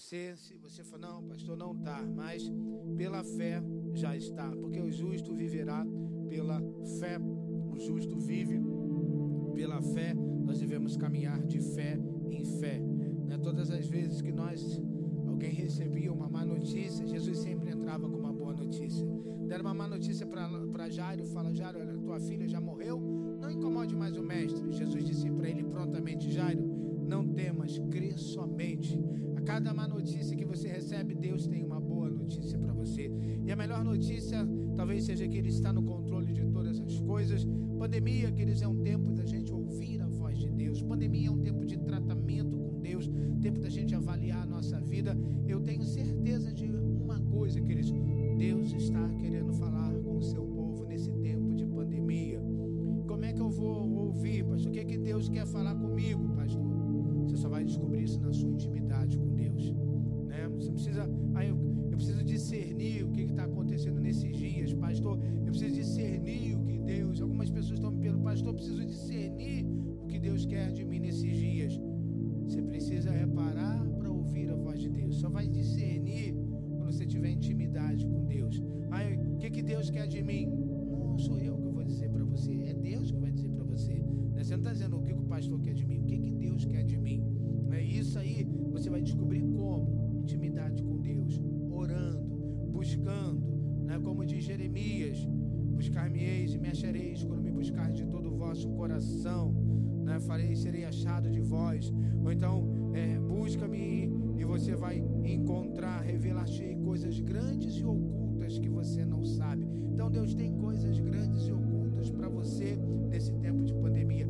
você. Se você for, não, pastor, não está, mas pela fé já está, porque o justo viverá pela fé. O justo vive pela fé. Nós devemos caminhar de fé em fé. Né? Todas as vezes que nós alguém recebia uma má notícia, Jesus sempre entrava com uma boa notícia. Deram uma má notícia para Jairo, fala: Jairo, olha, tua filha já morreu, não incomode mais o mestre. Jesus disse para ele prontamente: Jairo, não temas, crê somente. A cada má notícia que você recebe, Deus tem uma boa notícia para você. E a melhor notícia talvez seja que Ele está no controle de todas as coisas. Pandemia, queridos, é um tempo da gente ouvir a voz de Deus. Pandemia é um tempo né? como diz Jeremias, buscar-me-eis e me achareis quando me buscar de todo o vosso coração né? Farei, serei achado de vós. Ou então, é, busca-me e você vai encontrar, revelar-te coisas grandes e ocultas que você não sabe. Então, Deus tem coisas grandes e ocultas para você nesse tempo de pandemia.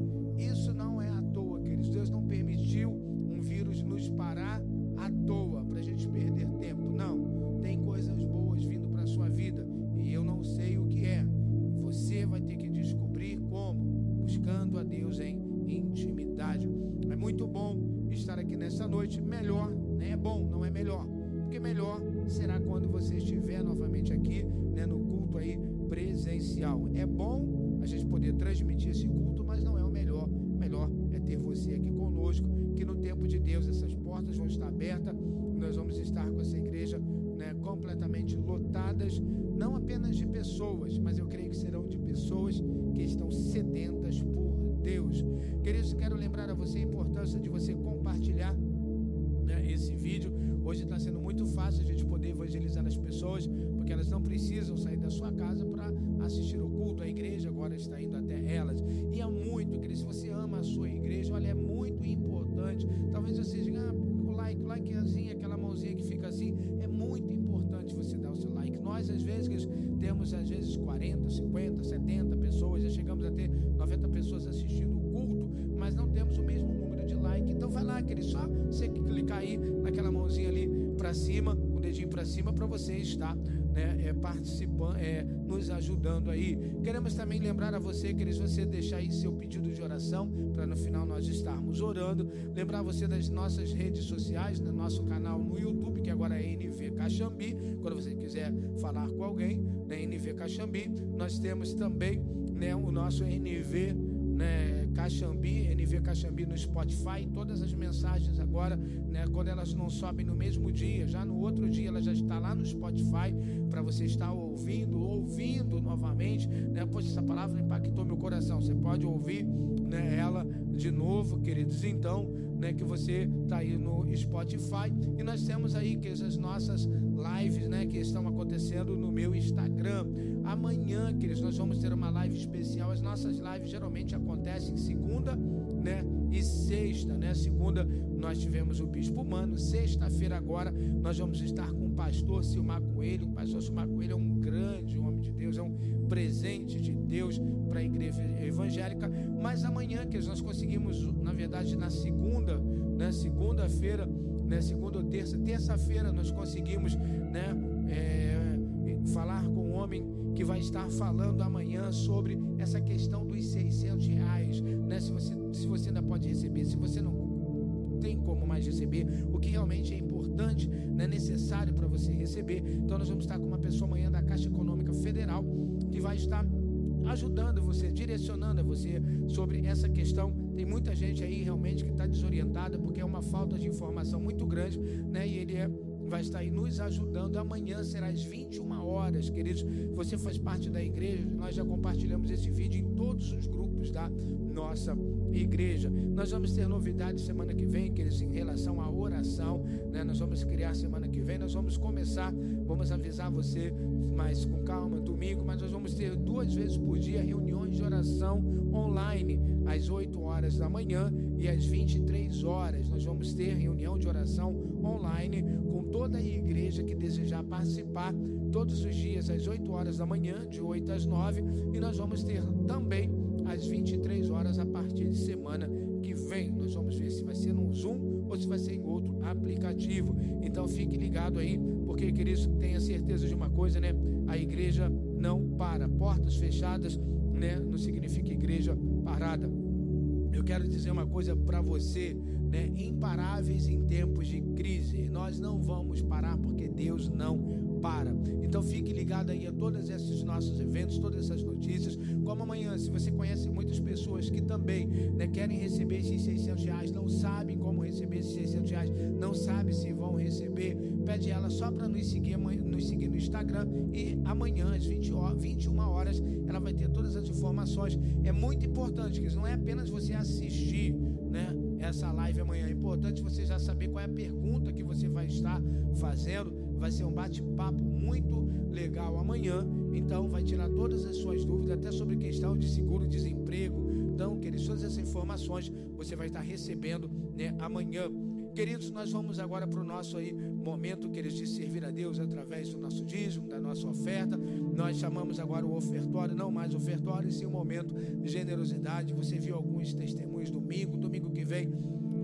Às vezes 40, 50, 70 pessoas, já chegamos a ter 90 pessoas assistindo o culto, mas não temos o mesmo número de like. Então vai lá, querido, só você clicar aí naquela mãozinha ali para cima, o dedinho para cima, para você estar né, é, participando, é, nos ajudando aí. Queremos também lembrar a você, queridos, você deixar aí seu pedido de oração, para no final nós estarmos orando. Lembrar você das nossas redes sociais, no nosso canal no YouTube, que agora é NV Caxambi. Quando você quiser falar com alguém, né, NV Caxambi. Nós temos também né, o nosso NV né, Caxambi, NV Caxambi no Spotify, todas as mensagens agora, né, quando elas não sobem no mesmo dia, já no outro dia ela já está lá no Spotify para você estar ouvindo, ouvindo novamente, né? Poxa, essa palavra impactou meu coração. Você pode ouvir, né, ela de novo, queridos. Então, né, que você está aí no Spotify e nós temos aí que as nossas lives, né, que estão acontecendo no meu Instagram. Amanhã, queridos, nós vamos ter uma live especial. As nossas lives geralmente acontecem segunda, né, e sexta, né? Segunda nós tivemos o Bispo Mano, sexta-feira agora nós vamos estar com o pastor Silmar Coelho. O pastor Silmar Coelho é um grande homem de Deus, é um presente de Deus para a igreja evangélica. Mas amanhã, que nós conseguimos, na verdade, na segunda, né? Segunda-feira, né? Segunda ou terça, terça-feira nós conseguimos, né? É, falar com um homem que vai estar falando amanhã sobre essa questão dos 600 reais, né? Se você, se você ainda pode receber, se você não tem como mais receber, o que realmente é importante, né, necessário para você receber. Então nós vamos estar com uma pessoa amanhã da Caixa Econômica Federal que vai estar ajudando você, direcionando você sobre essa questão. Tem muita gente aí realmente que está desorientada porque é uma falta de informação muito grande, né? E ele é vai estar aí nos ajudando. Amanhã será às 21 horas, queridos. Você faz parte da igreja, nós já compartilhamos esse vídeo em todos os grupos da nossa igreja. Nós vamos ter novidades semana que vem, queridos, em relação à oração. Né? Nós vamos criar semana que vem, nós vamos começar, vamos avisar você, mas com calma, domingo, mas nós vamos ter duas vezes por dia reuniões de oração online, às 8 horas da manhã e às 23 horas. Nós vamos ter reunião de oração online com toda a igreja que desejar participar todos os dias às 8 horas da manhã, de 8 às 9, e nós vamos ter também às 23 horas a partir de semana que vem. Nós vamos ver se vai ser no Zoom ou se vai ser em outro aplicativo. Então fique ligado aí, porque queridos, tenha certeza de uma coisa, né? A igreja não para. Portas fechadas, né? Não significa igreja parada. Quero dizer uma coisa para você, né? Imparáveis em tempos de crise. Nós não vamos parar porque Deus não para. Então fique ligado aí a todos esses nossos eventos, todas essas notícias. Como amanhã, se você conhece muitas pessoas que também né, querem receber esses 600 reais, não sabem como receber esses 600 reais, não sabem se receber, pede ela só para nos seguir, nos seguir no Instagram e amanhã às 20 horas, 21 horas ela vai ter todas as informações. É muito importante, que não é apenas você assistir, né? Essa live amanhã é importante você já saber qual é a pergunta que você vai estar fazendo Vai ser um bate-papo muito legal amanhã. Então, vai tirar todas as suas dúvidas, até sobre questão de seguro-desemprego. Então, queridos, todas essas informações você vai estar recebendo né, amanhã. Queridos, nós vamos agora para o nosso aí momento, queridos, de servir a Deus através do nosso dízimo, da nossa oferta. Nós chamamos agora o ofertório, não mais ofertório, sim um momento de generosidade. Você viu alguns testemunhos domingo, domingo que vem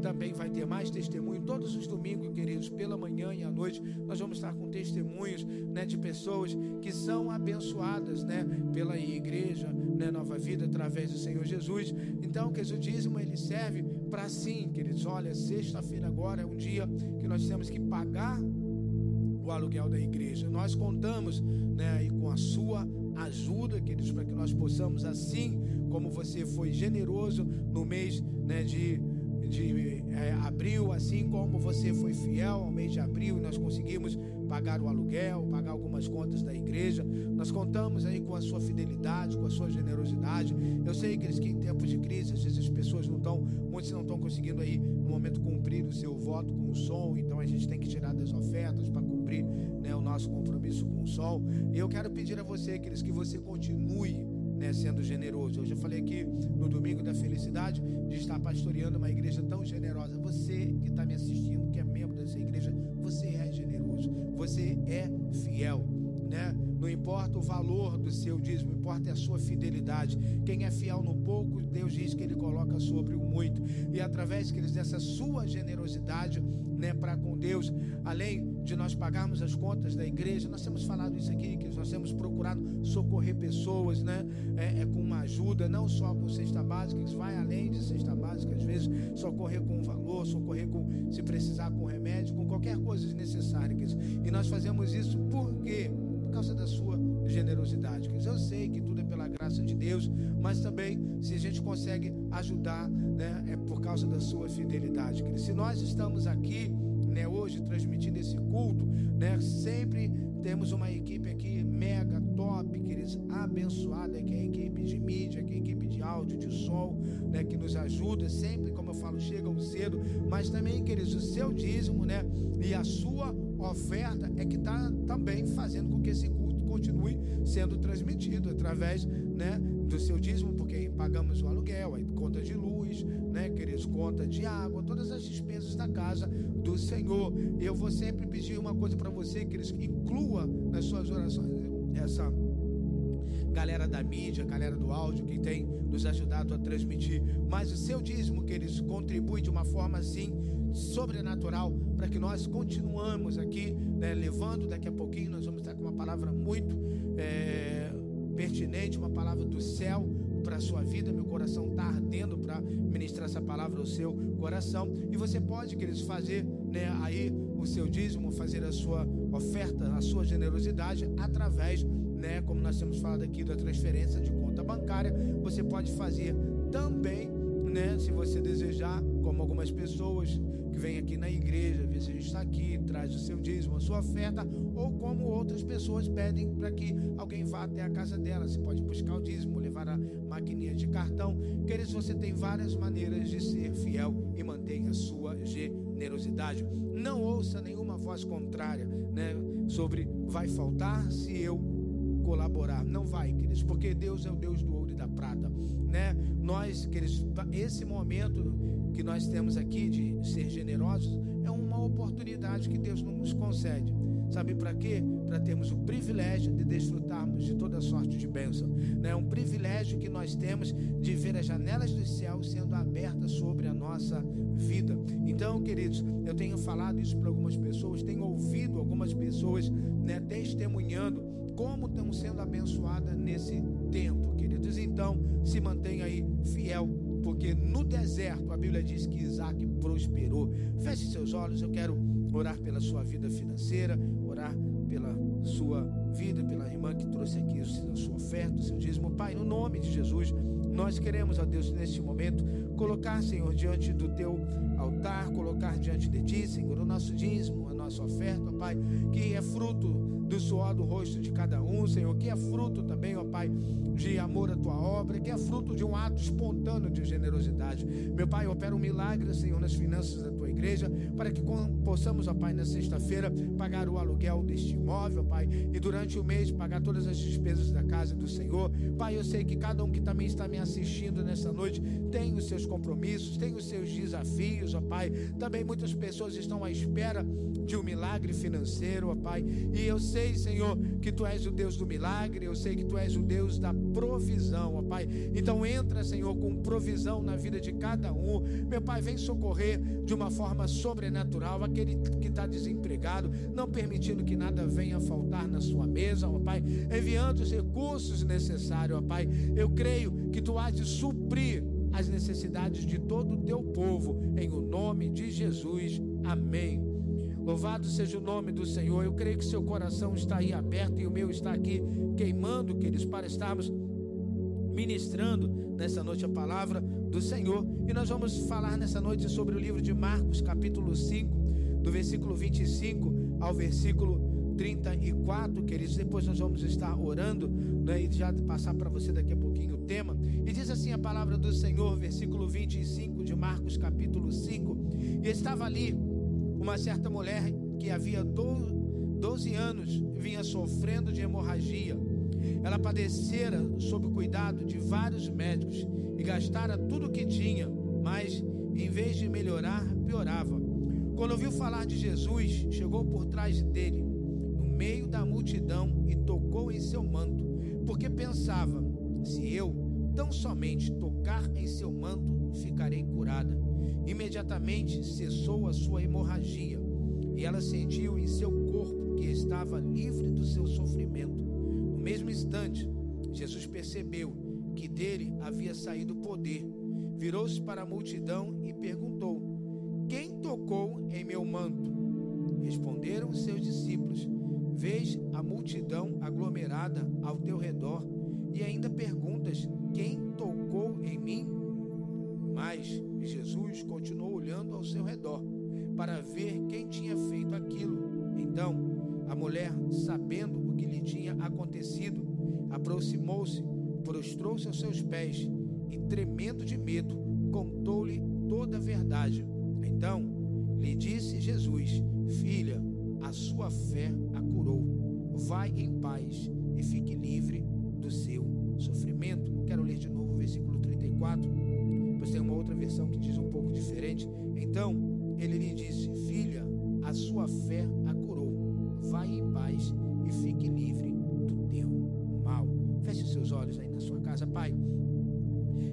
também vai ter mais testemunho todos os domingos, queridos, pela manhã e à noite. Nós vamos estar com testemunhos né, de pessoas que são abençoadas né, pela igreja, né, Nova Vida, através do Senhor Jesus. Então, queridos, o dízimo ele serve para sim, queridos. Olha, sexta-feira agora é um dia que nós temos que pagar o aluguel da igreja. Nós contamos né, com a sua ajuda, queridos, para que nós possamos, assim como você foi generoso no mês né, de de é, abril, assim como você foi fiel ao mês de abril, nós conseguimos pagar o aluguel, pagar algumas contas da igreja. Nós contamos aí com a sua fidelidade, com a sua generosidade. Eu sei que, que em tempos de crise, às vezes as pessoas não estão, muitos não estão conseguindo aí no momento cumprir o seu voto com o som, então a gente tem que tirar das ofertas para cumprir né, o nosso compromisso com o sol. E eu quero pedir a você, queridos, que você continue né, sendo generoso. Eu falei aqui no domingo da felicidade de estar pastoreando uma igreja tão generosa. Você que está me assistindo, que é membro dessa igreja, você é generoso, você é fiel, né? Não importa o valor do seu dízimo, importa é a sua fidelidade. Quem é fiel no pouco, Deus diz que Ele coloca sobre o muito. E através dessa sua generosidade, né, para com Deus, além de nós pagarmos as contas da igreja, nós temos falado isso aqui, que nós temos procurado socorrer pessoas, né, é, é com uma ajuda, não só com cesta básica, que vai além de cesta básica, às vezes socorrer com valor, socorrer com, se precisar, com remédio, com qualquer coisa necessária. E nós fazemos isso porque causa da sua generosidade. Eu sei que tudo é pela graça de Deus, mas também se a gente consegue ajudar, né, é por causa da sua fidelidade. Se nós estamos aqui, né, hoje transmitindo esse culto, né, sempre temos uma equipe aqui mega top, queridos, abençoada, que é a equipe de mídia, que é a equipe de áudio, de som, né, que nos ajuda sempre, como eu falo, chegam cedo, mas também, queridos, o seu dízimo, né, e a sua oferta é que está também fazendo com que esse culto continue sendo transmitido através né, do seu dízimo, porque pagamos o aluguel, conta de luz, né, queridos, conta de água, todas as despesas da casa do Senhor. Eu vou sempre pedir uma coisa para você, queridos, inclua nas suas orações essa galera da mídia, galera do áudio que tem nos ajudado a transmitir. Mas o seu dízimo, queridos, contribui de uma forma assim sobrenatural para que nós continuamos aqui, né, levando daqui a pouquinho, nós vamos estar com palavra muito é, pertinente, uma palavra do céu para a sua vida. Meu coração está ardendo para ministrar essa palavra ao seu coração. E você pode, queridos, fazer né, aí o seu dízimo, fazer a sua oferta, a sua generosidade através, né, como nós temos falado aqui, da transferência de conta bancária, você pode fazer também, né? Se você desejar, como algumas pessoas que vêm aqui na igreja, ver se a gente está aqui, traz o seu dízimo, a sua oferta, ou como outras pessoas pedem para que alguém vá até a casa dela. Você pode buscar o dízimo, levar a maquininha de cartão. Queridos, você tem várias maneiras de ser fiel e mantenha a sua generosidade. Não ouça nenhuma voz contrária, né, sobre vai faltar se eu colaborar. Não vai, queridos, porque Deus é o Deus do ouro e da prata, né? Nós, queridos, esse momento que nós temos aqui de ser generosos é uma oportunidade que Deus nos concede. Sabe para quê? Para termos o privilégio de desfrutarmos de toda sorte de bênção. É um privilégio que nós temos de ver as janelas dos céus sendo abertas sobre a nossa vida. Então, queridos, eu tenho falado isso para algumas pessoas, tenho ouvido algumas pessoas né, testemunhando como estão sendo abençoadas nesse tempo, queridos. Então, se mantenha aí fiel, porque no deserto a Bíblia diz que Isaac prosperou. Feche seus olhos, eu quero orar pela sua vida financeira, orar pela sua vida, pela irmã que trouxe aqui a sua oferta, o seu dízimo. Pai, no nome de Jesus, nós queremos, ó Deus, neste momento, colocar, Senhor, diante do teu altar, colocar diante de ti, Senhor, o nosso dízimo, a nossa oferta, Pai, que é fruto do suor do rosto de cada um, Senhor, que é fruto também, ó Pai, de amor à tua obra, que é fruto de um ato espontâneo de generosidade. Meu Pai, opera um milagre, Senhor, nas finanças da tua igreja, para que possamos, ó Pai, na sexta-feira, pagar o aluguel deste imóvel, Pai, e durante o mês pagar todas as despesas da casa do Senhor. Pai, eu sei que cada um que também está me assistindo nessa noite tem os seus compromissos, tem os seus desafios, ó Pai. Também muitas pessoas estão à espera de um milagre financeiro, ó Pai. E eu sei, Senhor, que Tu és o Deus do milagre, eu sei que Tu és o Deus da provisão, ó Pai. Então entra, Senhor, com provisão na vida de cada um. Meu Pai, vem socorrer de uma forma sobrenatural aquele que está desempregado, não permitindo que nada venha faltar na sua mesa, ó Pai. Enviando os recursos necessários, ó Pai. Eu creio que Tu há de suprir as necessidades de todo o teu povo, em o nome de Jesus. Amém. Louvado seja o nome do Senhor. Eu creio que seu coração está aí aberto e o meu está aqui queimando, queridos, para estarmos ministrando nessa noite a palavra do Senhor. E nós vamos falar nessa noite sobre o livro de Marcos, capítulo 5, do versículo 25 ao versículo 34, queridos. Depois nós vamos estar orando né, e já passar para você daqui a pouquinho o tema. E diz assim a palavra do Senhor, versículo 25 de Marcos, capítulo 5. E estava ali uma certa mulher que havia 12 anos vinha sofrendo de hemorragia. Ela padecera sob o cuidado de vários médicos e gastara tudo o que tinha, mas em vez de melhorar, piorava. Quando ouviu falar de Jesus, chegou por trás dele, no meio da multidão, e tocou em seu manto, porque pensava: se eu tão somente tocar em seu manto, ficarei curada. Imediatamente cessou a sua hemorragia e ela sentiu em seu corpo que estava livre do seu sofrimento. Mesmo instante, Jesus percebeu que dele havia saído poder. Virou-se para a multidão e perguntou: Quem tocou em meu manto? Responderam seus discípulos: Vês a multidão aglomerada ao teu redor e ainda perguntas: Quem tocou em mim? Mas Jesus continuou olhando ao seu redor para ver quem tinha feito aquilo. Então, a mulher, sabendo que lhe tinha acontecido, aproximou-se, prostrou-se aos seus pés e, tremendo de medo, contou-lhe toda a verdade. Então, lhe disse Jesus: Filha, a sua fé a curou. Vai em paz e fique livre do seu sofrimento. Quero ler de novo o versículo 34 depois tem uma outra versão que diz um pouco diferente. Então ele lhe disse: Filha, a sua fé a curou. Vai em paz e fique livre do teu mal. Feche os seus olhos aí na sua casa, Pai.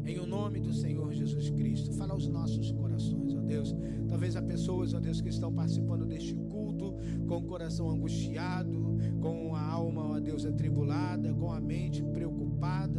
Em o nome do Senhor Jesus Cristo, fala aos nossos corações, ó Deus. Talvez há pessoas, ó Deus, que estão participando deste culto com o coração angustiado, com a alma, ó Deus, atribulada, com a mente preocupada,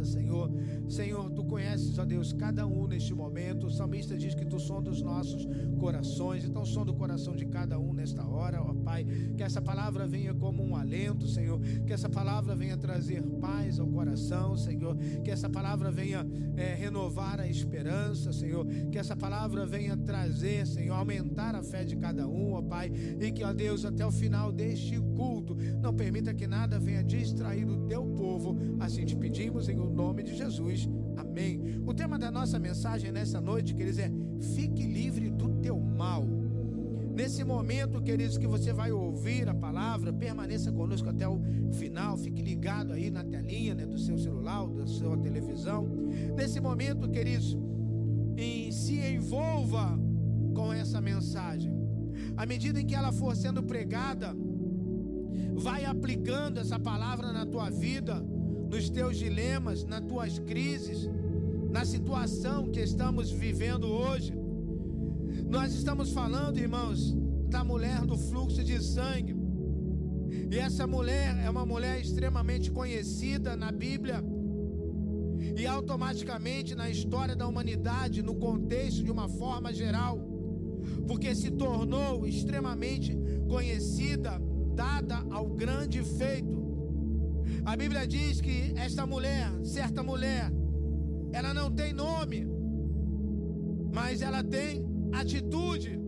Senhor. Senhor, tu conheces, ó Deus, cada um neste momento. O salmista diz que tu sonda os nossos corações, então sonda o coração de cada um nesta hora, ó Pai. Que essa palavra venha como um alento, Senhor. Que essa palavra venha trazer paz ao coração, Senhor. Que essa palavra venha é, renovar a esperança, Senhor. Que essa palavra venha trazer, Senhor, aumentar a fé de cada um, ó Pai. E que, ó Deus, até o final deste culto, não permita que nada venha distrair o teu povo. Assim te pedimos em o nome de Jesus. Amém. O tema da nossa mensagem nessa noite, queridos, é fique livre do teu mal. Nesse momento, queridos, que você vai ouvir a palavra, permaneça conosco até o final, fique ligado aí na telinha né, do seu celular, da sua televisão. Nesse momento, queridos, em, se envolva com essa mensagem. À medida em que ela for sendo pregada, vai aplicando essa palavra na tua vida, nos teus dilemas, nas tuas crises, na situação que estamos vivendo hoje. Nós estamos falando, irmãos, da mulher do fluxo de sangue. E essa mulher é uma mulher extremamente conhecida na Bíblia e automaticamente na história da humanidade, no contexto de uma forma geral, porque se tornou extremamente conhecida, dada ao grande feito. A Bíblia diz que esta mulher, certa mulher, ela não tem nome, mas ela tem atitude.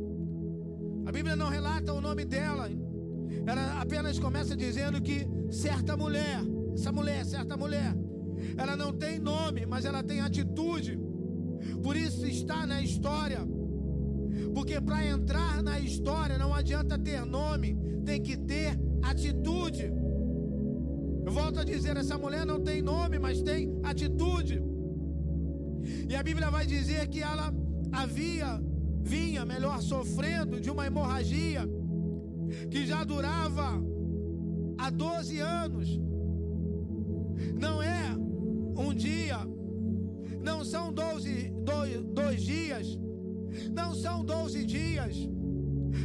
A Bíblia não relata o nome dela. Ela apenas começa dizendo que certa mulher, essa mulher, certa mulher, ela não tem nome, mas ela tem atitude. Por isso está na história. Porque para entrar na história não adianta ter nome, tem que ter atitude. Eu volto a dizer, essa mulher não tem nome, mas tem atitude. E a Bíblia vai dizer que ela havia vinha, melhor, sofrendo de uma hemorragia que já durava há 12 anos. Não é um dia, não são 12, dois, dois dias, não são 12 dias.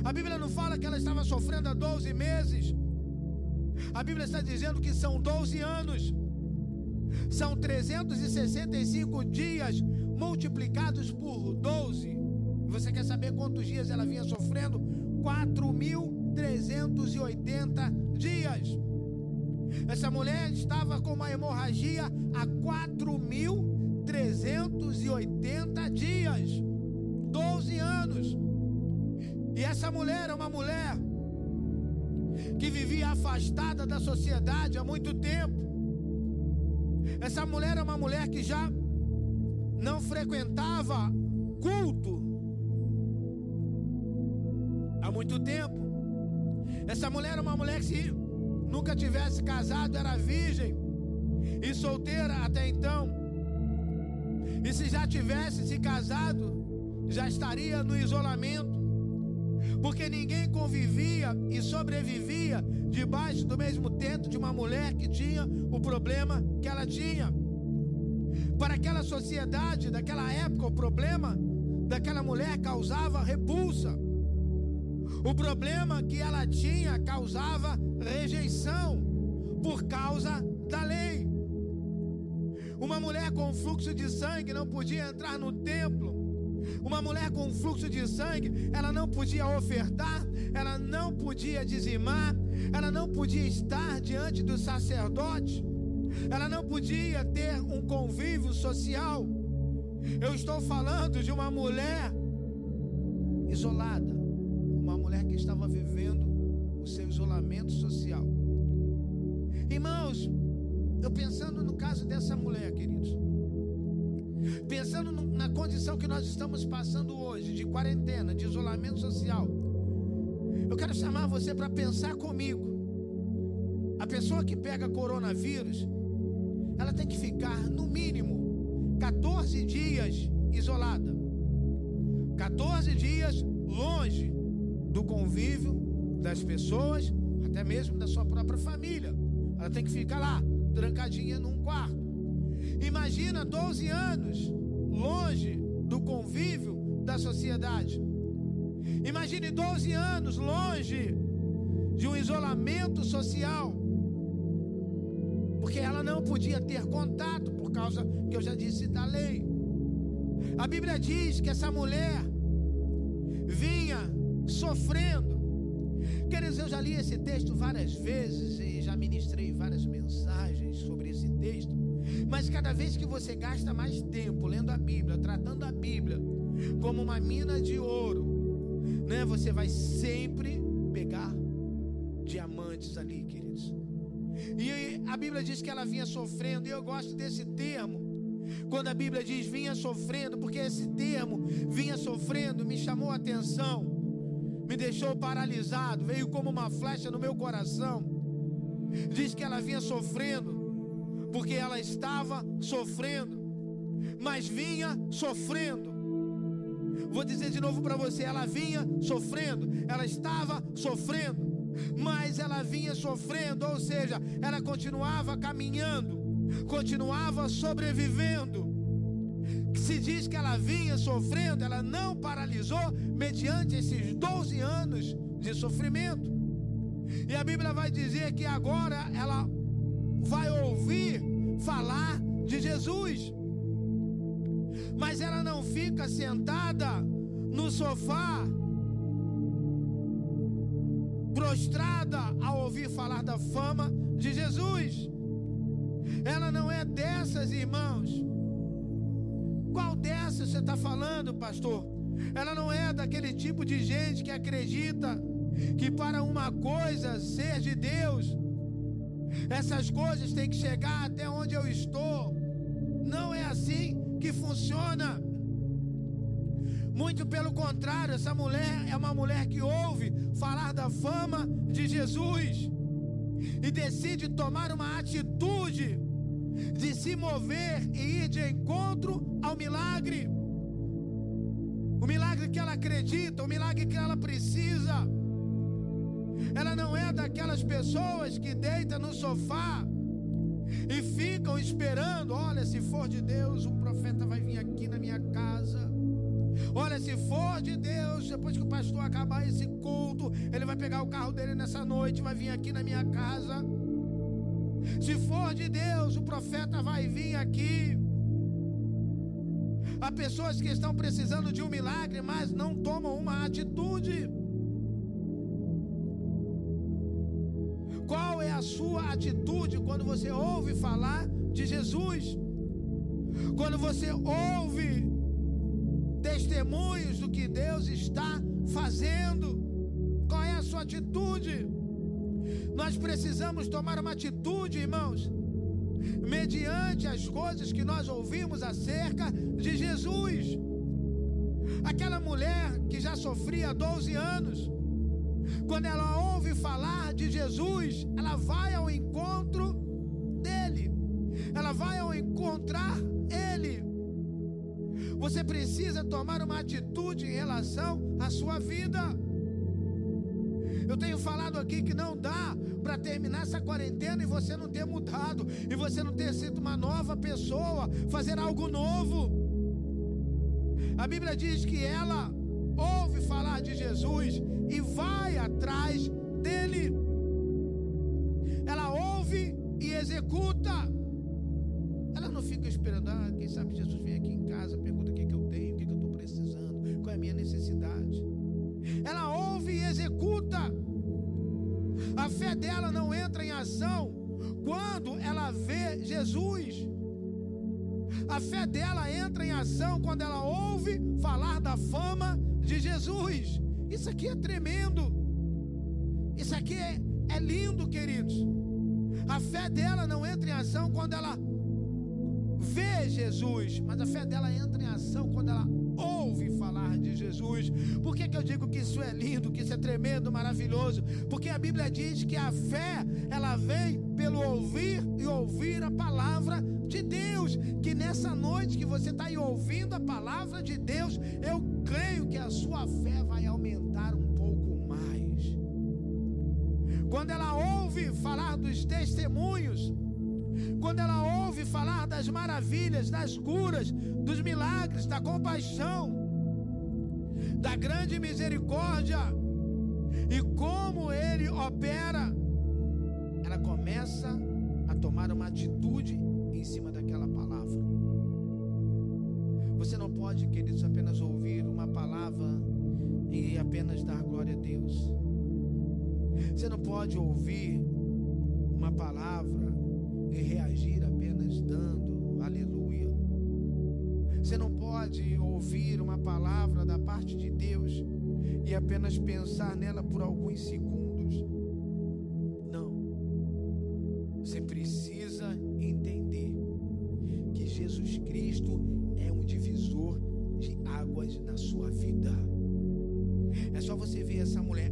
A Bíblia não fala que ela estava sofrendo há 12 meses. A Bíblia está dizendo que são 12 anos. São 365 dias multiplicados por 12. Você quer saber quantos dias ela vinha sofrendo? 4.380 dias. Essa mulher estava com uma hemorragia há 4.380 dias. 12 anos. E essa mulher é uma mulher que vivia afastada da sociedade há muito tempo. Essa mulher é uma mulher que já não frequentava culto há muito tempo. Essa mulher era uma mulher que se nunca tivesse casado, era virgem e solteira até então. E se já tivesse se casado, já estaria no isolamento. Porque ninguém convivia e sobrevivia debaixo do mesmo teto de uma mulher que tinha o problema que ela tinha. Para aquela sociedade daquela época, o problema daquela mulher causava repulsa. O problema que ela tinha causava rejeição por causa da lei. Uma mulher com fluxo de sangue não podia entrar no templo. Uma mulher com fluxo de sangue, ela não podia ofertar, ela não podia dizimar, ela não podia estar diante do sacerdote, ela não podia ter um convívio social. Eu estou falando de uma mulher isolada uma mulher que estava vivendo o seu isolamento social. Irmãos, eu pensando no caso dessa mulher, queridos, pensando na condição que nós estamos passando hoje, de quarentena, de isolamento social, eu quero chamar você para pensar comigo. A pessoa que pega coronavírus, ela tem que ficar no mínimo 14 dias isolada. 14 dias longe do convívio das pessoas, até mesmo da sua própria família. Ela tem que ficar lá, trancadinha num quarto. Imagina 12 anos longe do convívio da sociedade. Imagine 12 anos longe de um isolamento social. Porque ela não podia ter contato por causa que eu já disse da lei. A Bíblia diz que essa mulher vinha sofrendo. Queridos, eu já li esse texto várias vezes e já ministrei várias mensagens sobre esse texto. Mas cada vez que você gasta mais tempo lendo a Bíblia, tratando a Bíblia como uma mina de ouro, né? Você vai sempre pegar diamantes ali, queridos. E a Bíblia diz que ela vinha sofrendo, e eu gosto desse termo. Quando a Bíblia diz vinha sofrendo, porque esse termo vinha sofrendo me chamou a atenção, me deixou paralisado, veio como uma flecha no meu coração. Diz que ela vinha sofrendo, porque ela estava sofrendo, mas vinha sofrendo. Vou dizer de novo para você: ela vinha sofrendo, ela estava sofrendo, mas ela vinha sofrendo, ou seja, ela continuava caminhando, continuava sobrevivendo. Se diz que ela vinha sofrendo, ela não paralisou mediante esses 12 anos de sofrimento. E a Bíblia vai dizer que agora ela vai ouvir falar de Jesus. Mas ela não fica sentada no sofá, prostrada ao ouvir falar da fama de Jesus. Ela não é dessas, irmãos. Qual dessas você está falando, pastor? Ela não é daquele tipo de gente que acredita que para uma coisa ser de Deus, essas coisas têm que chegar até onde eu estou. Não é assim que funciona. Muito pelo contrário, essa mulher é uma mulher que ouve falar da fama de Jesus e decide tomar uma atitude de se mover e ir de encontro ao milagre. O milagre que ela acredita, o milagre que ela precisa. Ela não é daquelas pessoas que deitam no sofá e ficam esperando. Olha, se for de Deus, o profeta vai vir aqui na minha casa. Olha, se for de Deus, depois que o pastor acabar esse culto, ele vai pegar o carro dele nessa noite, vai vir aqui na minha casa. Se for de Deus, o profeta vai vir aqui. Há pessoas que estão precisando de um milagre, mas não tomam uma atitude. Sua atitude quando você ouve falar de Jesus? Quando você ouve testemunhos do que Deus está fazendo? Qual é a sua atitude? Nós precisamos tomar uma atitude, irmãos, mediante as coisas que nós ouvimos acerca de Jesus. Aquela mulher que já sofria 12 anos, quando ela ouve falar de Jesus, ela vai ao encontro dele. Ela vai ao encontrar ele. Você precisa tomar uma atitude em relação à sua vida. Eu tenho falado aqui que não dá para terminar essa quarentena e você não ter mudado, e você não ter sido uma nova pessoa, fazer algo novo. A Bíblia diz que ela ouve falar de Jesus e vai atrás dele. Ela ouve e executa. Ela não fica esperando, ah, quem sabe Jesus vem aqui em casa, pergunta o que, que eu tenho, o que, que eu estou precisando, qual é a minha necessidade. Ela ouve e executa. A fé dela não entra em ação quando ela vê Jesus. A fé dela entra em ação quando ela ouve falar da fama de Jesus. Isso aqui é tremendo. Isso aqui é, é lindo, queridos. A fé dela não entra em ação quando ela vê Jesus, mas a fé dela entra em ação quando ela Jesus. Por que, que eu digo que isso é lindo, que isso é tremendo, maravilhoso? Porque a Bíblia diz que a fé, ela vem pelo ouvir e ouvir a palavra de Deus. Que nessa noite que você está aí ouvindo a palavra de Deus, eu creio que a sua fé vai aumentar um pouco mais. Quando ela ouve falar dos testemunhos, quando ela ouve falar das maravilhas, das curas, dos milagres, da compaixão, da grande misericórdia e como ele opera, ela começa a tomar uma atitude em cima daquela palavra. Você não pode, queridos, apenas ouvir uma palavra e apenas dar glória a Deus. Você não pode ouvir uma palavra e reagir apenas dando aleluia. Você não pode ouvir uma palavra da parte de Deus e apenas pensar nela por alguns segundos. Não. Você precisa entender que Jesus Cristo é um divisor de águas na sua vida. É só você ver essa mulher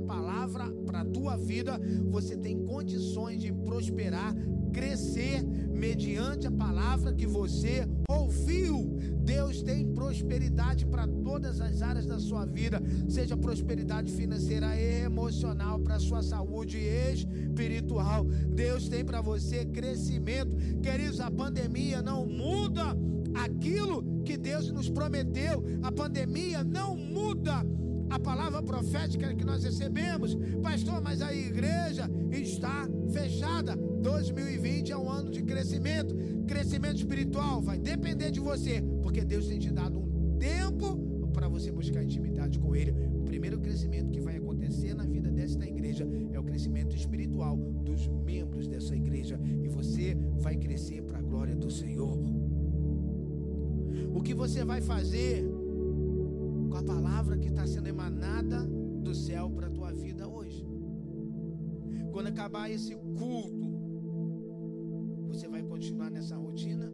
palavra para a tua vida, você tem condições de prosperar, crescer mediante a palavra que você ouviu. Deus tem prosperidade para todas as áreas da sua vida, seja prosperidade financeira e emocional, para sua saúde espiritual. Deus tem para você crescimento. Queridos, a pandemia não muda aquilo que Deus nos prometeu. A pandemia não muda a palavra profética que nós recebemos. Pastor, mas a igreja está fechada. 2020 é um ano de crescimento. Crescimento espiritual vai depender de você, porque Deus tem te dado um tempo para você buscar intimidade com Ele. O primeiro crescimento que vai acontecer na vida desta igreja é o crescimento espiritual dos membros dessa igreja. E você vai crescer para a glória do Senhor. O que você vai fazer com a palavra que está sendo emanada do céu para a tua vida hoje? Quando acabar esse culto, você vai continuar nessa rotina?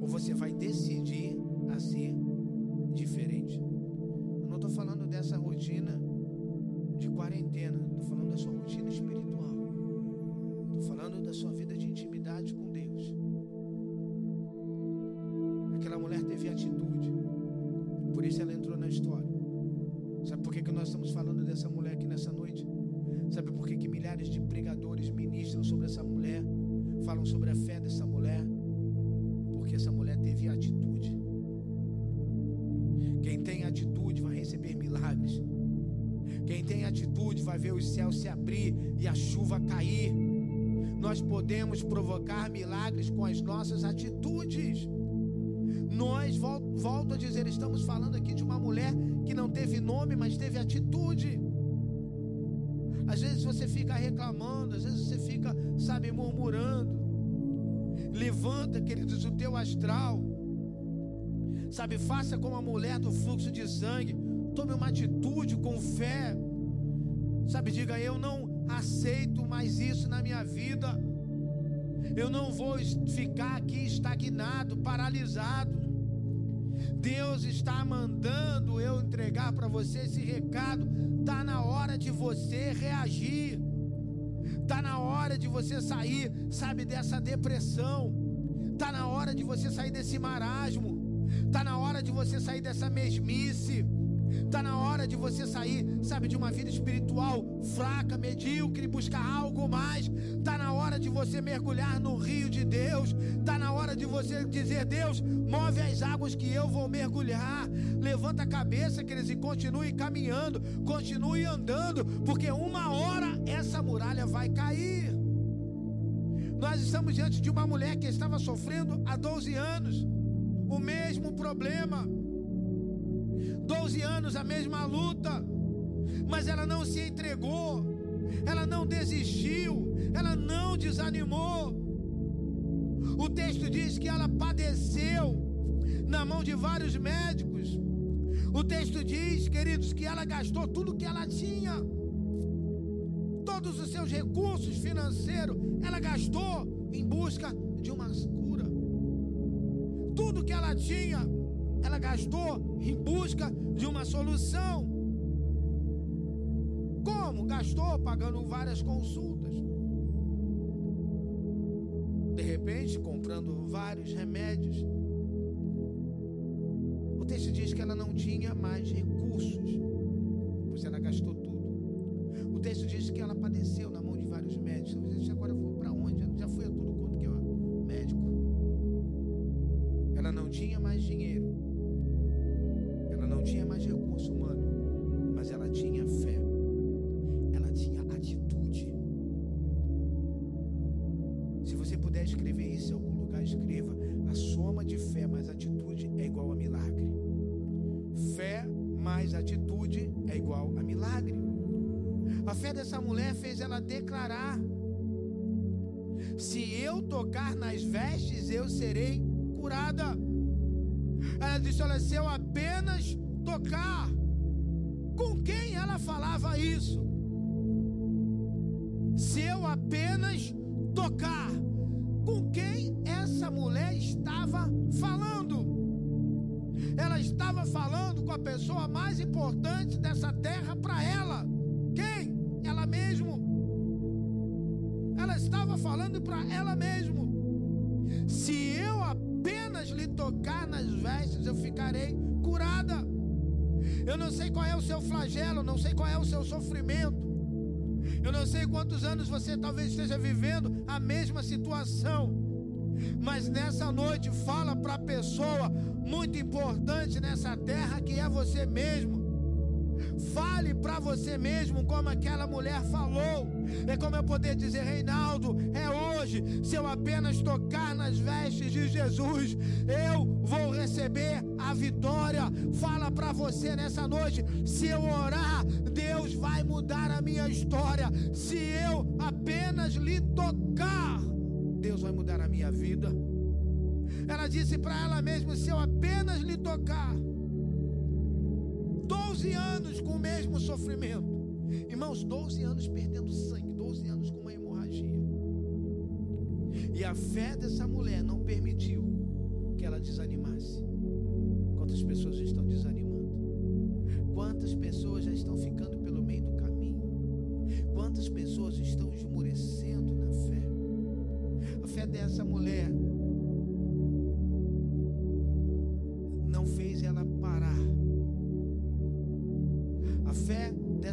Ou você vai decidir a ser diferente? Eu não estou falando dessa rotina de quarentena, estou falando da sua rotina espiritual. Estou falando da sua vida de intimidade com Deus. Podemos provocar milagres com as nossas atitudes. Nós, volto a dizer, estamos falando aqui de uma mulher que não teve nome, mas teve atitude. Às vezes você fica reclamando, às vezes você fica, sabe, murmurando. Levanta, queridos, o teu astral. Sabe, faça como a mulher do fluxo de sangue. Tome uma atitude com fé. Sabe, diga: Eu não aceito mais isso na minha vida. Eu não vou ficar aqui estagnado, paralisado. Deus está mandando eu entregar para você esse recado. Está na hora de você reagir. Está na hora de você sair, sabe, dessa depressão. Está na hora de você sair desse marasmo. Está na hora de você sair dessa mesmice. De você sair, sabe, de uma vida espiritual fraca, medíocre, buscar algo mais. Está na hora de você mergulhar no rio de Deus. Está na hora de você dizer: Deus, move as águas que eu vou mergulhar. Levanta a cabeça, queridos, e continue caminhando, continue andando, porque uma hora essa muralha vai cair. Nós estamos diante de uma mulher que estava sofrendo há 12 anos o mesmo problema. 12 anos a mesma luta, mas ela não se entregou, ela não desistiu, ela não desanimou. O texto diz que ela padeceu na mão de vários médicos. O texto diz, queridos, que ela gastou tudo que ela tinha, todos os seus recursos financeiros, ela gastou em busca de uma cura. Tudo que ela tinha, ela gastou em busca de uma solução. Como? Gastou pagando várias consultas. De repente, comprando vários remédios, o texto diz que ela não tinha mais recursos, pois ela gastou tudo. O texto diz que ela padeceu na mão de vários médicos. Agora foi para onde? Já foi a tudo quanto que é médico. Ela não tinha mais dinheiro. Ela declarar: Se eu tocar nas vestes, eu serei curada. Ela disse: Olha, se eu apenas tocar, com quem ela falava isso? Se eu apenas tocar, com quem essa mulher estava falando? Ela estava falando com a pessoa mais importante dessa terra para ela. Falando para ela mesmo. Se eu apenas lhe tocar nas vestes, eu ficarei curada. Eu não sei qual é o seu flagelo, não sei qual é o seu sofrimento. Eu não sei quantos anos você talvez esteja vivendo a mesma situação. Mas nessa noite fala para a pessoa muito importante nessa terra que é você mesmo. Fale para você mesmo como aquela mulher falou. É como eu poder dizer, Reinaldo, é hoje. Se eu apenas tocar nas vestes de Jesus, eu vou receber a vitória. Fala para você nessa noite. Se eu orar, Deus vai mudar a minha história. Se eu apenas lhe tocar, Deus vai mudar a minha vida. Ela disse para ela mesma: se eu apenas lhe tocar. 12 anos com o mesmo sofrimento. Irmãos, 12 anos perdendo sangue, 12 anos com uma hemorragia. E a fé dessa mulher não permitiu que ela desanimasse. Quantas pessoas estão desanimando? Quantas pessoas já estão ficando pelo meio do caminho? Quantas pessoas estão esmorecendo na fé? A fé dessa mulher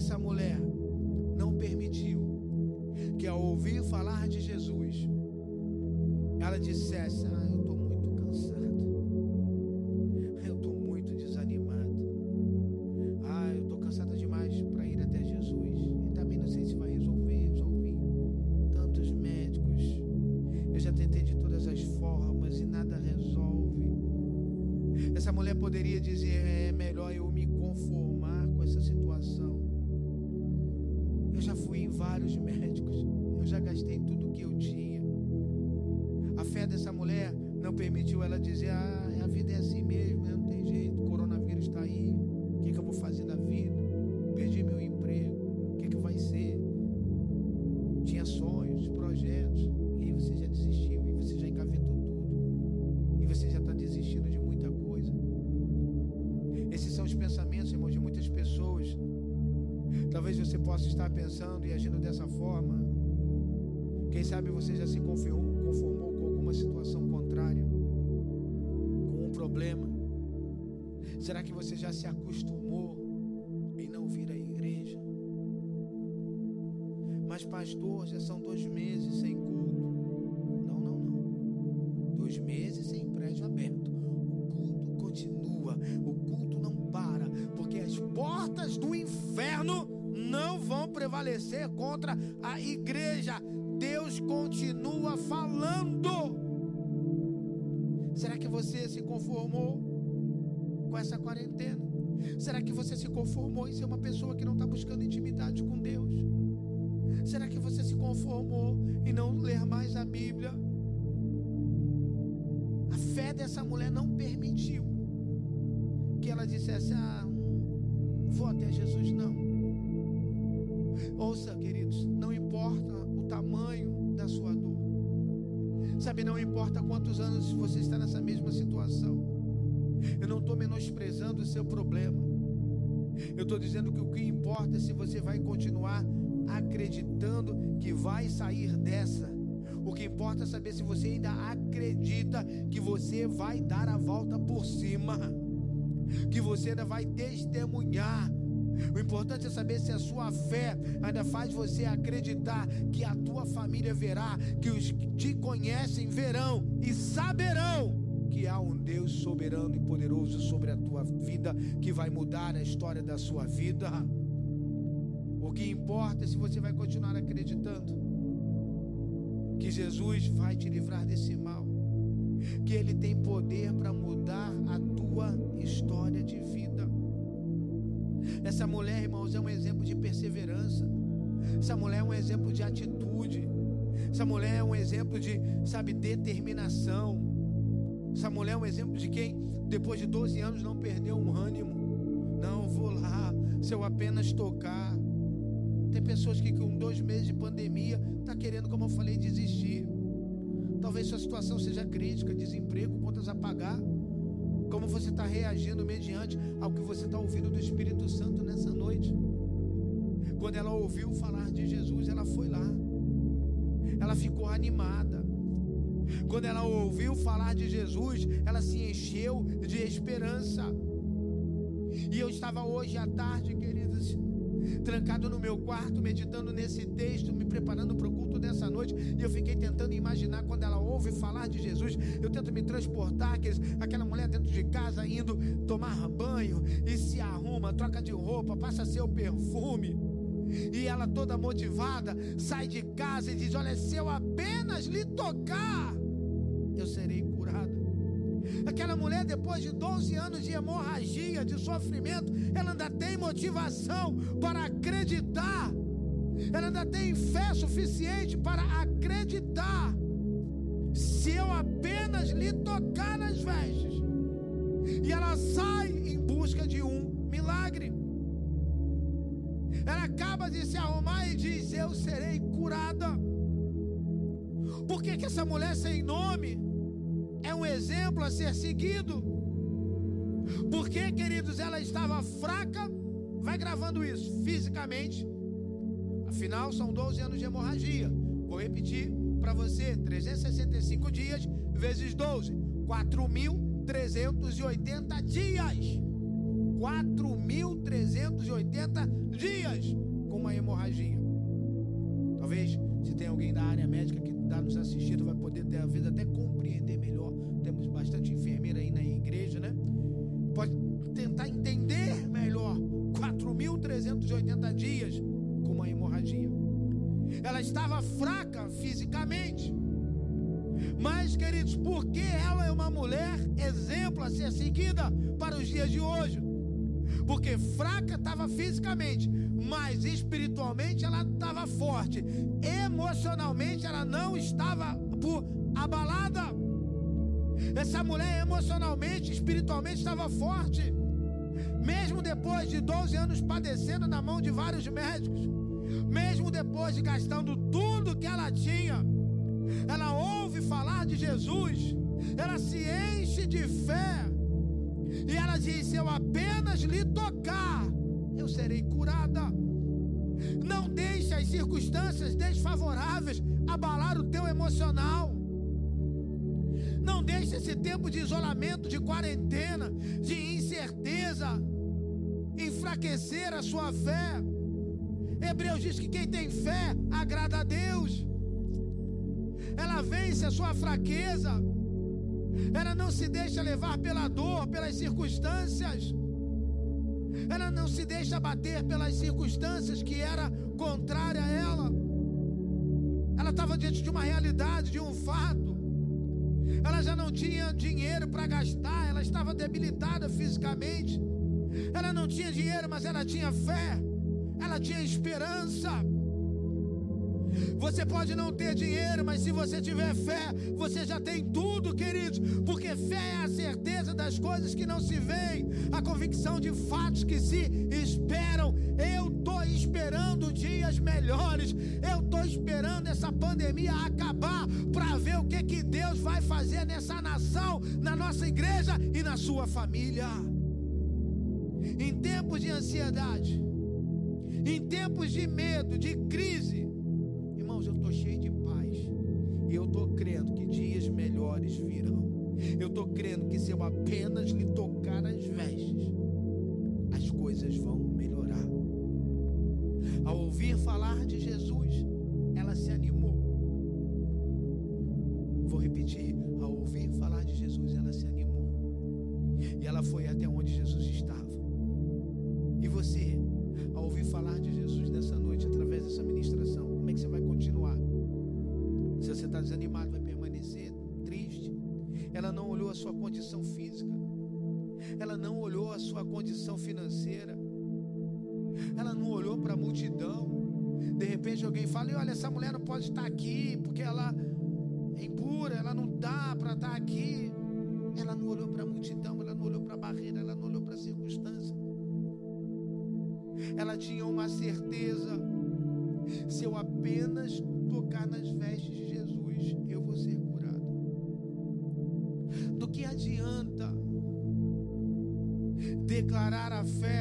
fé dessa mulher não permitiu que ao ouvir falar de Jesus, ela dissesse: você já se conformou, com alguma situação contrária, com um problema. Será que você já se acostumou em não vir à igreja? Mas, pastor, já são dois meses sem culto. Não, não, não. Dois meses sem prédio aberto. O culto continua. O culto não para. Porque as portas do inferno não vão prevalecer contra você se conformou com essa quarentena? Será que você se conformou em ser uma pessoa que não está buscando intimidade com Deus? Será que você se conformou em não ler mais a Bíblia? A fé dessa mulher não permitiu que ela dissesse: Ah, vou até Jesus, não. Ouça, queridos, não importa o tamanho da sua dor, sabe, não importa quantos anos você está nessa mesma situação, eu não estou menosprezando o seu problema, eu estou dizendo que o que importa é se você vai continuar acreditando que vai sair dessa. O que importa é saber se você ainda acredita que você vai dar a volta por cima, que você ainda vai testemunhar. O importante é saber se a sua fé ainda faz você acreditar que a tua família verá, que os que te conhecem verão e saberão que há um Deus soberano e poderoso sobre a tua vida que vai mudar a história da sua vida. O que importa é se você vai continuar acreditando que Jesus vai te livrar desse mal, que Ele tem poder para mudar a tua história de vida. Essa mulher, irmãos, é um exemplo de perseverança. Essa mulher é um exemplo de atitude. Essa mulher é um exemplo de, sabe, determinação. Essa mulher é um exemplo de quem, depois de 12 anos, não perdeu um ânimo. Não, vou lá, se eu apenas tocar. Tem pessoas que com dois meses de pandemia está querendo, como eu falei, desistir. Talvez sua situação seja crítica, desemprego, contas a pagar. Como você está reagindo mediante ao que você está ouvindo do Espírito Santo nessa noite? Quando ela ouviu falar de Jesus, ela foi lá. Ela ficou animada. Quando ela ouviu falar de Jesus, ela se encheu de esperança. E eu estava hoje à tarde, queridos, trancado no meu quarto, meditando nesse texto, me preparando para o culto dessa noite, e eu fiquei tentando imaginar quando ela ouve falar de Jesus, eu tento me transportar, aqueles, aquela mulher dentro de casa indo tomar banho e se arruma, troca de roupa, passa seu perfume. E ela toda motivada sai de casa e diz: Olha, se eu apenas lhe tocar. Aquela mulher, depois de 12 anos de hemorragia, de sofrimento, ela ainda tem motivação para acreditar. Ela ainda tem fé suficiente para acreditar. Se eu apenas lhe tocar nas vestes. E ela sai em busca de um milagre. Ela acaba de se arrumar e diz: Eu serei curada. Por que, que essa mulher sem nome é um exemplo a ser seguido. Porque, queridos, ela estava fraca, vai gravando isso, fisicamente. Afinal, são 12 anos de hemorragia. Vou repetir para você: 365 dias vezes 12, 4.380 dias. 4.380 dias com uma hemorragia. Talvez, se tem alguém da área médica que está nos assistindo, vai poder ter até compreender melhor. Bastante enfermeira aí na igreja, né? Pode tentar entender melhor. 4.380 dias com uma hemorragia. Ela estava fraca fisicamente. Mas, queridos, porque ela é uma mulher exemplo a ser seguida para os dias de hoje? Porque fraca estava fisicamente, mas espiritualmente ela estava forte. Emocionalmente ela não estava abalada. Essa mulher emocionalmente, espiritualmente estava forte. Mesmo depois de 12 anos padecendo na mão de vários médicos, mesmo depois de gastando tudo que ela tinha, ela ouve falar de Jesus, ela se enche de fé, e ela diz: Se eu apenas lhe tocar, eu serei curada. Não deixe as circunstâncias desfavoráveis abalar o teu emocional. Não deixe esse tempo de isolamento, de quarentena, de incerteza enfraquecer a sua fé. Hebreus diz que quem tem fé agrada a Deus. Ela vence a sua fraqueza. Ela não se deixa levar pela dor, pelas circunstâncias. Ela não se deixa bater pelas circunstâncias que era contrária a ela. Ela estava diante de uma realidade, de um fato. Ela já não tinha dinheiro para gastar, ela estava debilitada fisicamente. Ela não tinha dinheiro, mas ela tinha fé. Ela tinha esperança. Você pode não ter dinheiro, mas se você tiver fé, você já tem tudo, queridos. Porque fé é a certeza das coisas que não se veem, a convicção de fatos que se esperam. Eu estou esperando dias melhores. Eu esperando essa pandemia acabar para ver o que, que Deus vai fazer nessa nação, na nossa igreja e na sua família. Em tempos de ansiedade, em tempos de medo, de crise, irmãos, eu estou cheio de paz. E eu estou crendo que dias melhores virão. Eu estou crendo que se eu apenas lhe tocar as vestes, as coisas vão melhorar. Ao ouvir falar de Jesus, se animou. Vou repetir: ao ouvir falar de Jesus, ela se animou. E ela foi até onde Jesus estava. E você, ao ouvir falar de Jesus nessa noite, através dessa ministração, como é que você vai continuar? Se você está desanimado, vai permanecer triste. Ela não olhou a sua condição física. Ela não olhou a sua condição financeira. Alguém fala: olha, essa mulher não pode estar aqui porque ela é impura, ela não dá para estar aqui. Ela não olhou para a multidão, ela não olhou para a barreira, ela não olhou para a circunstância. Ela tinha uma certeza: se eu apenas tocar nas vestes de Jesus, eu vou ser curado. Do que adianta declarar a fé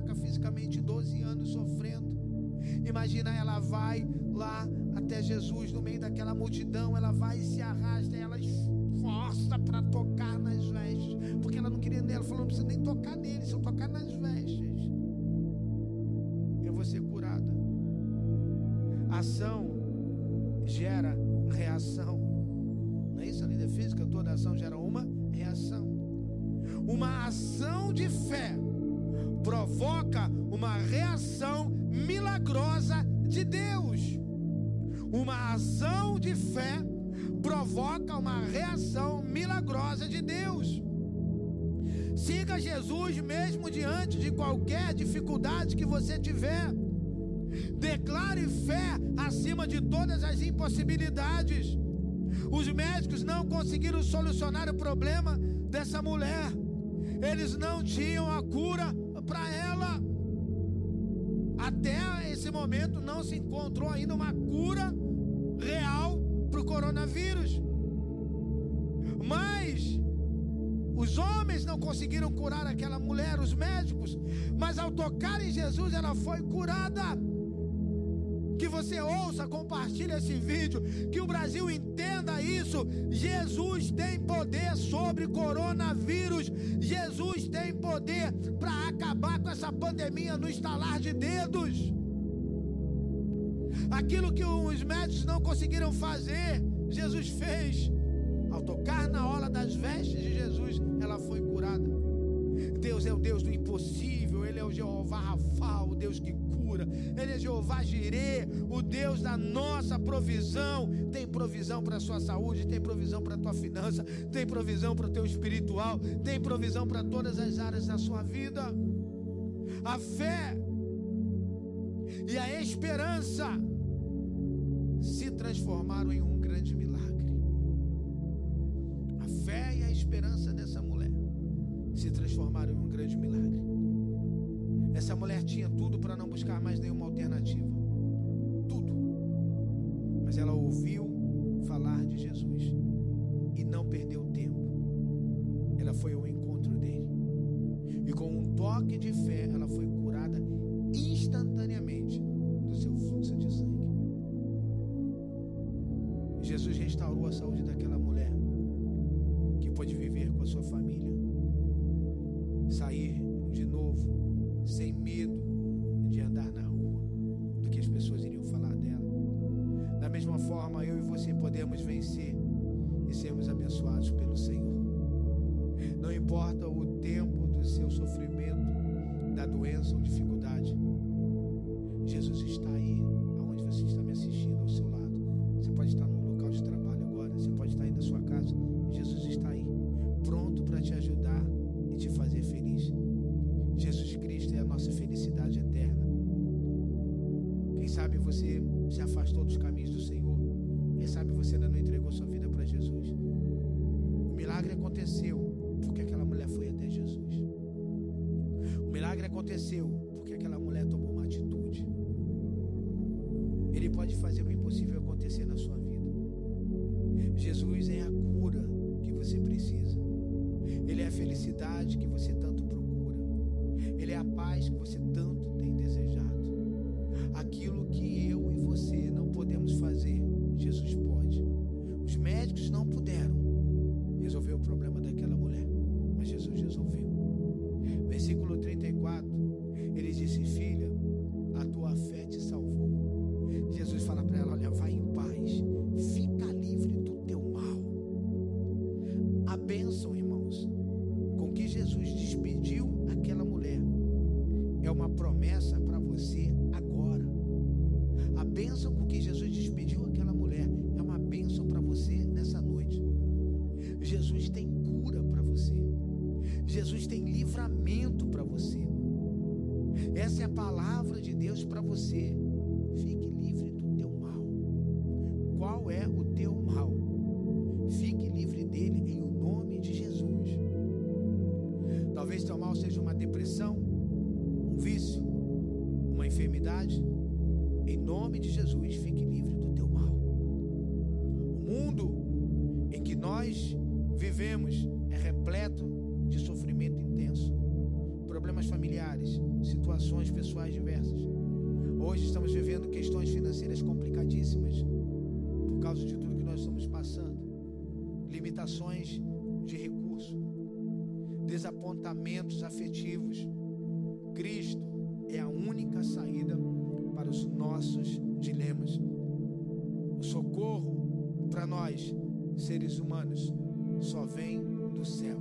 fraca fisicamente, 12 anos sofrendo. Imagina, ela vai lá até Jesus, no meio daquela multidão, ela vai e se arrasta, ela esforça para tocar nas vestes, porque ela não queria nele, ela falou: não precisa nem tocar nele, se eu tocar nas vestes, eu vou ser curada. Ação gera reação. Não é isso? A lei da física, toda ação gera uma reação. Uma ação de fé provoca uma reação milagrosa de Deus. Uma ação de fé provoca uma reação milagrosa de Deus. Siga Jesus mesmo diante de qualquer dificuldade que você tiver. Declare fé acima de todas as impossibilidades. Os médicos não conseguiram solucionar o problema dessa mulher. Eles não tinham a cura para ela. Até esse momento não se encontrou ainda uma cura real para o coronavírus. Mas os homens não conseguiram curar aquela mulher, os médicos. Mas ao tocar em Jesus, ela foi curada que você ouça, compartilhe esse vídeo, que o Brasil entenda isso. Jesus tem poder sobre coronavírus. Jesus tem poder para acabar com essa pandemia no estalar de dedos. Aquilo que os médicos não conseguiram fazer, Jesus fez. Ao tocar na ola das vestes de Jesus, ela foi curada. Deus é o Deus do impossível, Jeová Rafa, o Deus que cura, Ele é Jeová Jirê, o Deus da nossa provisão. Tem provisão para a sua saúde, tem provisão para a tua finança, tem provisão para o teu espiritual, tem provisão para todas as áreas da sua vida. A fé e a esperança se transformaram em um grande milagre. A fé e a esperança dessa mulher se transformaram em um grande milagre. Essa mulher tinha tudo para não buscar mais nenhuma alternativa. Tudo. Mas ela ouviu falar de Jesus e não perdeu tempo. Ela foi ao encontro dele. E com um toque de fé, ela foi você se afastou dos caminhos do Senhor. Quem sabe você ainda não entregou sua vida para Jesus. O milagre aconteceu porque aquela mulher foi até Jesus. O milagre aconteceu porque aquela mulher tomou uma atitude. Ele pode fazer o impossível acontecer na sua vida. Jesus é a cura que você precisa. Ele é a felicidade que você tanto procura. Ele é a paz que você tanto enfermidade, em nome de Jesus, fique livre do teu mal. O mundo em que nós vivemos é repleto de sofrimento intenso, problemas familiares, situações pessoais diversas. Hoje estamos vivendo questões financeiras complicadíssimas por causa de tudo que nós estamos passando, limitações de recurso, desapontamentos afetivos seres humanos só vem do céu.